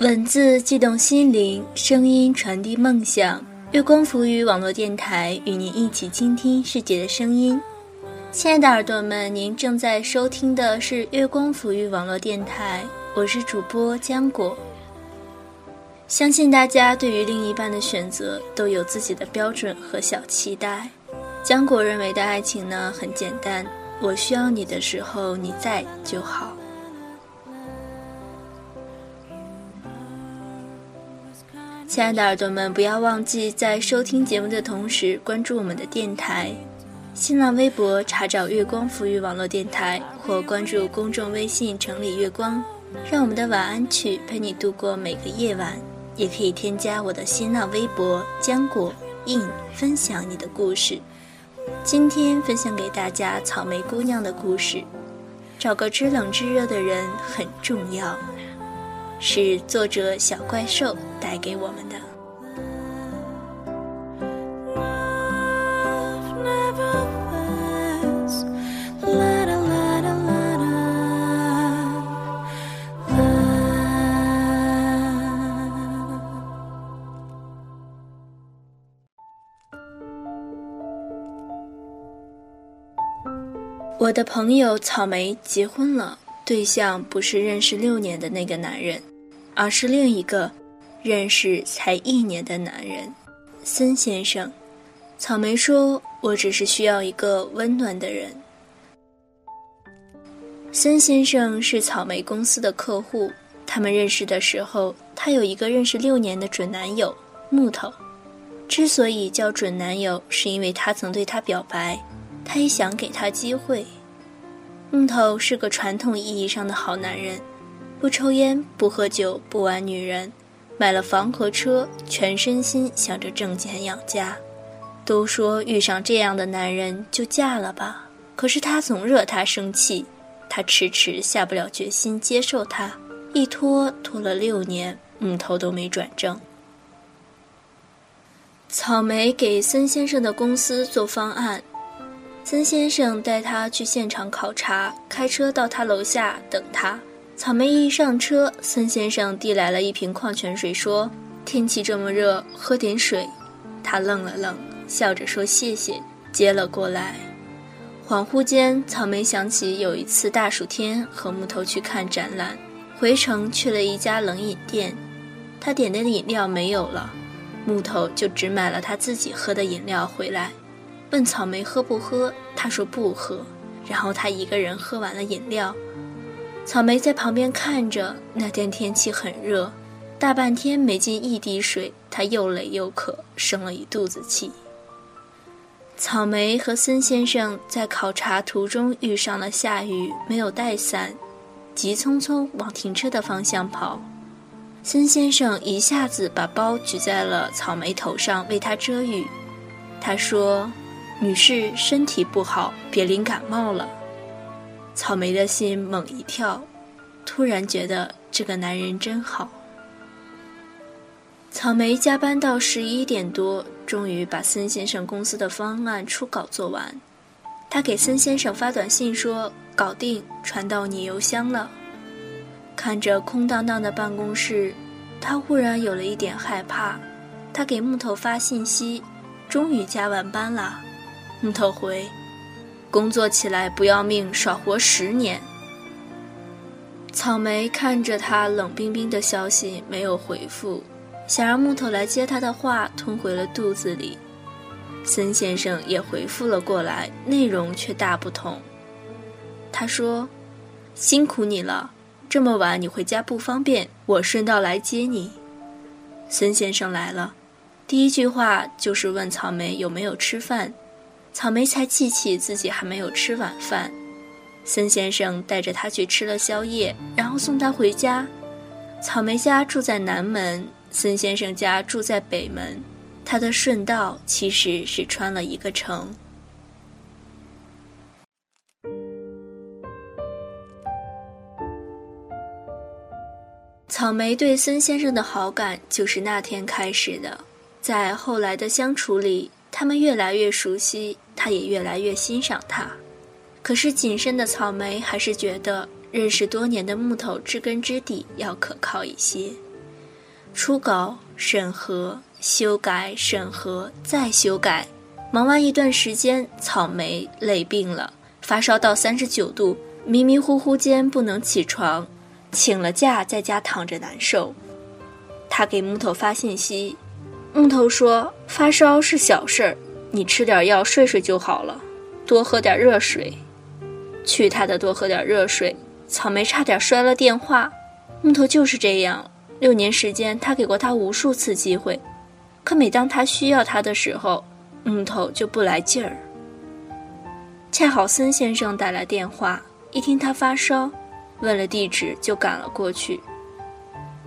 文字悸动心灵，声音传递梦想。月光浮语网络电台与您一起倾听世界的声音。亲爱的耳朵们，您正在收听的是月光浮语网络电台，我是主播浆果。相信大家对于另一半的选择都有自己的标准和小期待。浆果认为的爱情呢，很简单，我需要你的时候你在就好。亲爱的耳朵们，不要忘记在收听节目的同时关注我们的电台，新浪微博查找“月光抚育网络电台”或关注公众微信“城里月光”，让我们的晚安曲陪你度过每个夜晚。也可以添加我的新浪微博“浆果印”，分享你的故事。今天分享给大家草莓姑娘的故事。找个知冷知热的人很重要。是作者小怪兽带给我们的。我的朋友草莓结婚了。对象不是认识六年的那个男人，而是另一个认识才一年的男人，森先生。草莓说：“我只是需要一个温暖的人。”森先生是草莓公司的客户，他们认识的时候，他有一个认识六年的准男友木头。之所以叫准男友，是因为他曾对他表白，他也想给他机会。木头是个传统意义上的好男人，不抽烟，不喝酒，不玩女人，买了房和车，全身心想着挣钱养家。都说遇上这样的男人就嫁了吧，可是他总惹他生气，她迟迟下不了决心接受他，一拖拖了六年，木头都没转正。草莓给森先生的公司做方案。森先生带他去现场考察，开车到他楼下等他。草莓一上车，孙先生递来了一瓶矿泉水，说：“天气这么热，喝点水。”他愣了愣，笑着说：“谢谢。”接了过来。恍惚间，草莓想起有一次大暑天和木头去看展览，回城去了一家冷饮店，他点的饮料没有了，木头就只买了他自己喝的饮料回来。问草莓喝不喝，他说不喝。然后他一个人喝完了饮料，草莓在旁边看着。那天天气很热，大半天没进一滴水，他又累又渴，生了一肚子气。草莓和森先生在考察途中遇上了下雨，没有带伞，急匆匆往停车的方向跑。森先生一下子把包举在了草莓头上，为他遮雨。他说。女士身体不好，别淋感冒了。草莓的心猛一跳，突然觉得这个男人真好。草莓加班到十一点多，终于把森先生公司的方案初稿做完。他给森先生发短信说：“搞定，传到你邮箱了。”看着空荡荡的办公室，他忽然有了一点害怕。他给木头发信息：“终于加完班了。”木头回：“工作起来不要命，少活十年。”草莓看着他冷冰冰的消息，没有回复，想让木头来接他的话吞回了肚子里。森先生也回复了过来，内容却大不同。他说：“辛苦你了，这么晚你回家不方便，我顺道来接你。”森先生来了，第一句话就是问草莓有没有吃饭。草莓才记起自己还没有吃晚饭，森先生带着他去吃了宵夜，然后送他回家。草莓家住在南门，森先生家住在北门，他的顺道其实是穿了一个城。草莓对森先生的好感就是那天开始的，在后来的相处里，他们越来越熟悉。他也越来越欣赏他，可是谨慎的草莓还是觉得认识多年的木头知根知底要可靠一些，初稿、审核、修改、审核、再修改。忙完一段时间，草莓累病了，发烧到三十九度，迷迷糊糊间不能起床，请了假在家躺着难受。他给木头发信息，木头说：“发烧是小事儿，你吃点药睡睡就好了，多喝点热水。”去他的，多喝点热水。草莓差点摔了电话。木头就是这样，六年时间，他给过他无数次机会，可每当他需要他的时候，木头就不来劲儿。恰好森先生打来电话，一听他发烧，问了地址就赶了过去。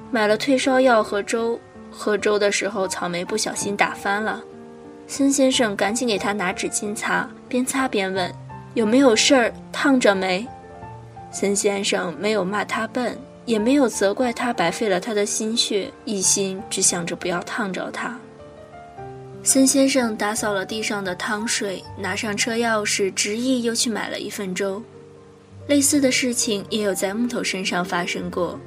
买了退烧药和粥，喝粥的时候草莓不小心打翻了，孙先生赶紧给他拿纸巾擦，边擦边问：“有没有事儿？烫着没？”孙先生没有骂他笨，也没有责怪他白费了他的心血，一心只想着不要烫着他。孙先生打扫了地上的汤水，拿上车钥匙，执意又去买了一份粥。类似的事情也有在木头身上发生过。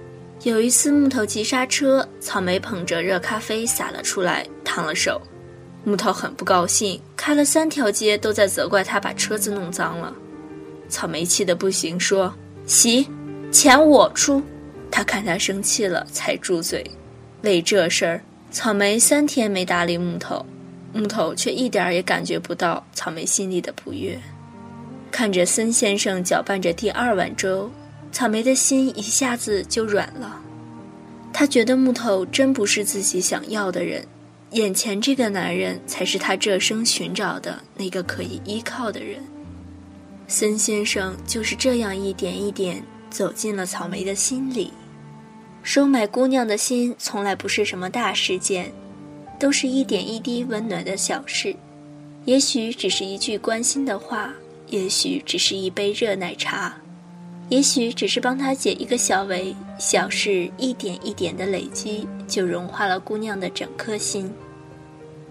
有一次，木头急刹车，草莓捧着热咖啡洒了出来，烫了手。木头很不高兴，开了三条街都在责怪他把车子弄脏了。草莓气得不行，说：“洗，钱我出。”他看他生气了，才住嘴。为这事儿，草莓三天没搭理木头，木头却一点儿也感觉不到草莓心里的不悦。看着森先生搅拌着第二碗粥。草莓的心一下子就软了，他觉得木头真不是自己想要的人，眼前这个男人才是他这生寻找的那个可以依靠的人。森先生就是这样一点一点走进了草莓的心里。收买姑娘的心从来不是什么大事件，都是一点一滴温暖的小事，也许只是一句关心的话，也许只是一杯热奶茶。也许只是帮他解一个小围，小事一点一点的累积，就融化了姑娘的整颗心。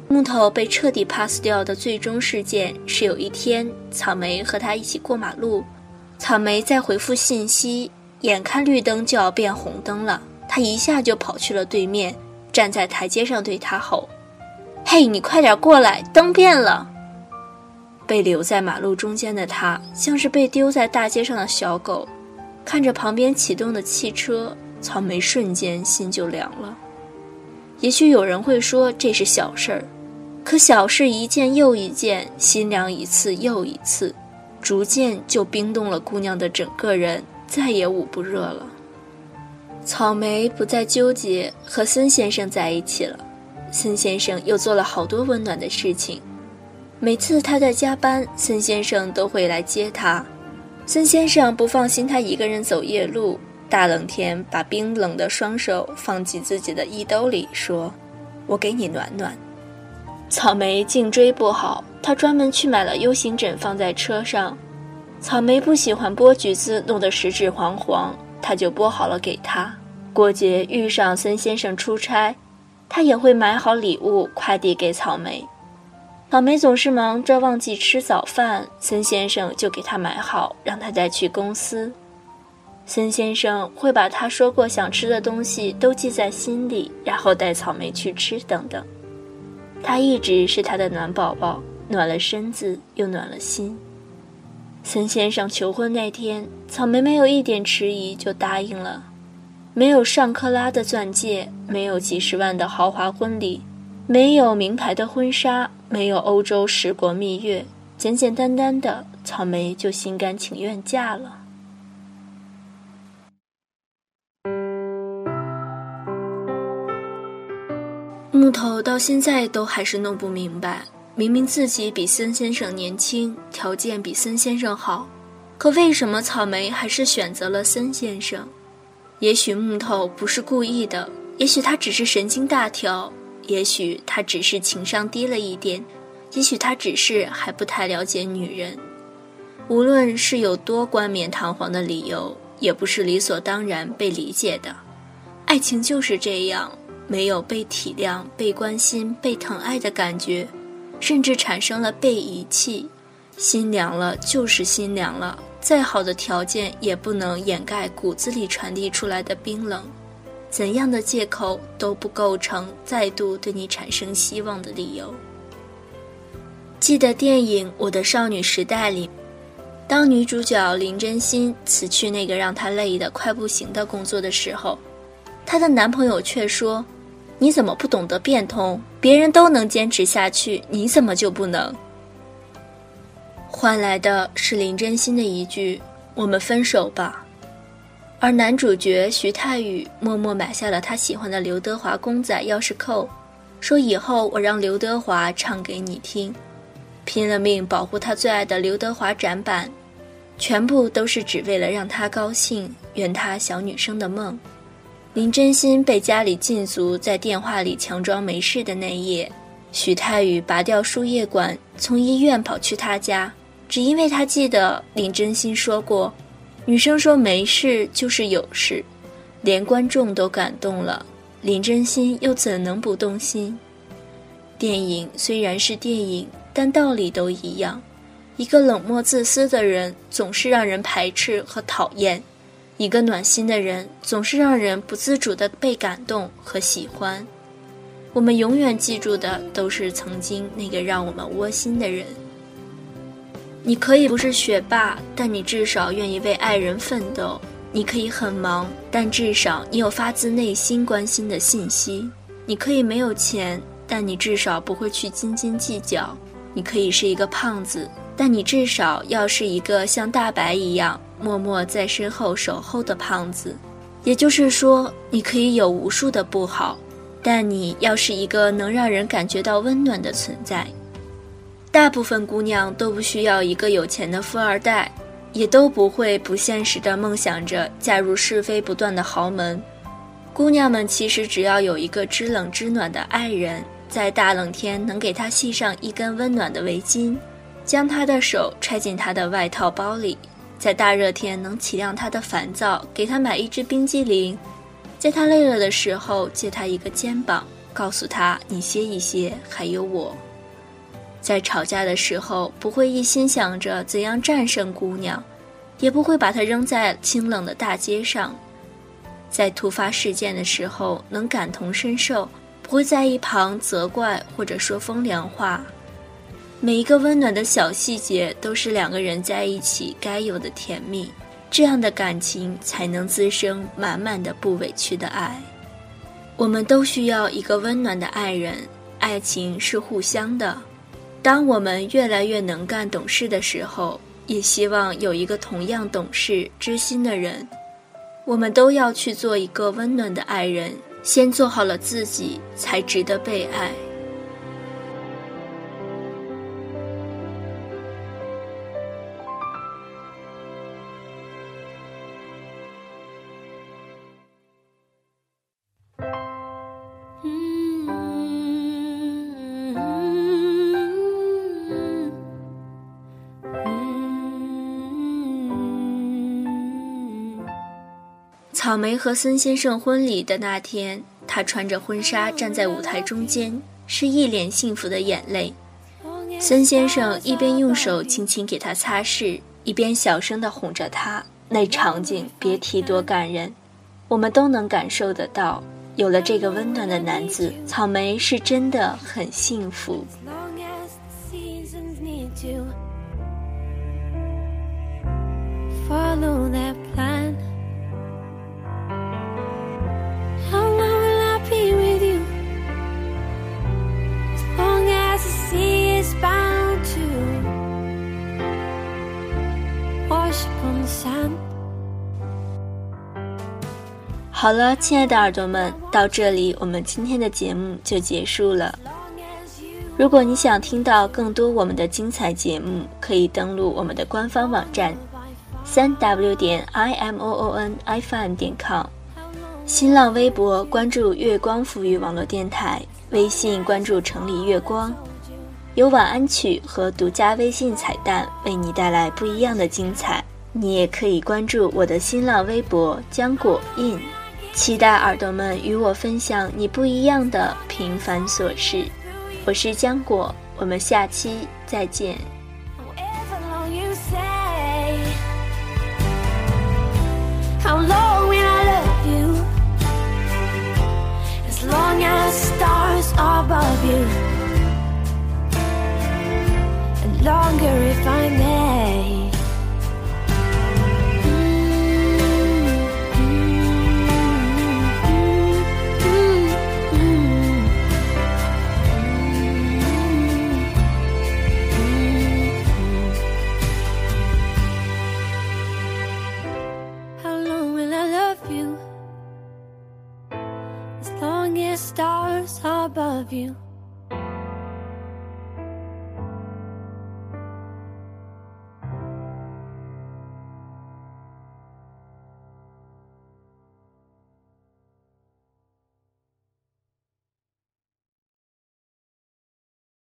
木头被彻底 pass 掉的最终事件是有一天，草莓和他一起过马路，草莓在回复信息，眼看绿灯就要变红灯了，他一下就跑去了对面，站在台阶上对他吼：“嘿，你快点过来，灯变了！”被留在马路中间的他，像是被丢在大街上的小狗，看着旁边启动的汽车，草莓瞬间心就凉了。也许有人会说这是小事儿，可小事一件又一件，心凉一次又一次，逐渐就冰冻了姑娘的整个人，再也捂不热了。草莓不再纠结，和孙先生在一起了。孙先生又做了好多温暖的事情。每次他在加班，孙先生都会来接他。孙先生不放心他一个人走夜路，大冷天把冰冷的双手放进自己的衣兜里，说：“我给你暖暖。”草莓颈椎不好，他专门去买了 U 型枕放在车上。草莓不喜欢剥橘子，弄得食指黄黄，他就剥好了给他。过节遇上孙先生出差，他也会买好礼物快递给草莓。草莓总是忙着忘记吃早饭，孙先生就给他买好，让他再去公司。孙先生会把他说过想吃的东西都记在心里，然后带草莓去吃等等。他一直是他的暖宝宝，暖了身子又暖了心。孙先生求婚那天，草莓没有一点迟疑就答应了，没有上克拉的钻戒，没有几十万的豪华婚礼。没有名牌的婚纱，没有欧洲十国蜜月，简简单单的草莓就心甘情愿嫁了。木头到现在都还是弄不明白，明明自己比孙先生年轻，条件比孙先生好，可为什么草莓还是选择了孙先生？也许木头不是故意的，也许他只是神经大条。也许他只是情商低了一点，也许他只是还不太了解女人。无论是有多冠冕堂皇的理由，也不是理所当然被理解的。爱情就是这样，没有被体谅、被关心、被疼爱的感觉，甚至产生了被遗弃，心凉了就是心凉了。再好的条件也不能掩盖骨子里传递出来的冰冷。怎样的借口都不构成再度对你产生希望的理由。记得电影《我的少女时代》里，当女主角林真心辞去那个让她累得快不行的工作的时候，她的男朋友却说：“你怎么不懂得变通？别人都能坚持下去，你怎么就不能？”换来的是林真心的一句：“我们分手吧。”而男主角徐太宇默默买下了他喜欢的刘德华公仔钥匙扣，说：“以后我让刘德华唱给你听。”拼了命保护他最爱的刘德华展板，全部都是只为了让他高兴，圆他小女生的梦。林真心被家里禁足，在电话里强装没事的那夜，许太宇拔掉输液管，从医院跑去他家，只因为他记得林真心说过，女生说没事就是有事，连观众都感动了，林真心又怎能不动心？电影虽然是电影。但道理都一样，一个冷漠自私的人总是让人排斥和讨厌，一个暖心的人总是让人不自主的被感动和喜欢。我们永远记住的都是曾经那个让我们窝心的人。你可以不是学霸，但你至少愿意为爱人奋斗；你可以很忙，但至少你有发自内心关心的信息；你可以没有钱，但你至少不会去斤斤计较。你可以是一个胖子，但你至少要是一个像大白一样默默在身后守候的胖子。也就是说，你可以有无数的不好，但你要是一个能让人感觉到温暖的存在。大部分姑娘都不需要一个有钱的富二代，也都不会不现实的梦想着嫁入是非不断的豪门。姑娘们其实只要有一个知冷知暖的爱人。在大冷天能给他系上一根温暖的围巾，将他的手揣进他的外套包里；在大热天能体谅他的烦躁，给他买一支冰激凌；在他累了的时候借他一个肩膀，告诉他你歇一歇，还有我；在吵架的时候不会一心想着怎样战胜姑娘，也不会把她扔在清冷的大街上；在突发事件的时候能感同身受。不会在一旁责怪或者说风凉话，每一个温暖的小细节都是两个人在一起该有的甜蜜，这样的感情才能滋生满满的不委屈的爱。我们都需要一个温暖的爱人，爱情是互相的。当我们越来越能干懂事的时候，也希望有一个同样懂事知心的人。我们都要去做一个温暖的爱人。先做好了自己，才值得被爱。草莓和孙先生婚礼的那天，他穿着婚纱站在舞台中间，是一脸幸福的眼泪。孙先生一边用手轻轻给她擦拭，一边小声地哄着她。那场景别提多感人，我们都能感受得到。有了这个温暖的男子，草莓是真的很幸福 follow the plan。好了，亲爱的耳朵们，到这里我们今天的节目就结束了。如果你想听到更多我们的精彩节目，可以登录我们的官方网站，三 w 点 i m o o n i f m 点 com，新浪微博关注月光抚育网络电台，微信关注城里月光，有晚安曲和独家微信彩蛋为你带来不一样的精彩。你也可以关注我的新浪微博浆果印。期待耳朵们与我分享你不一样的平凡琐事。我是浆果，我们下期再见。How long will I love you? As long as stars are above you, and longer if I may. You?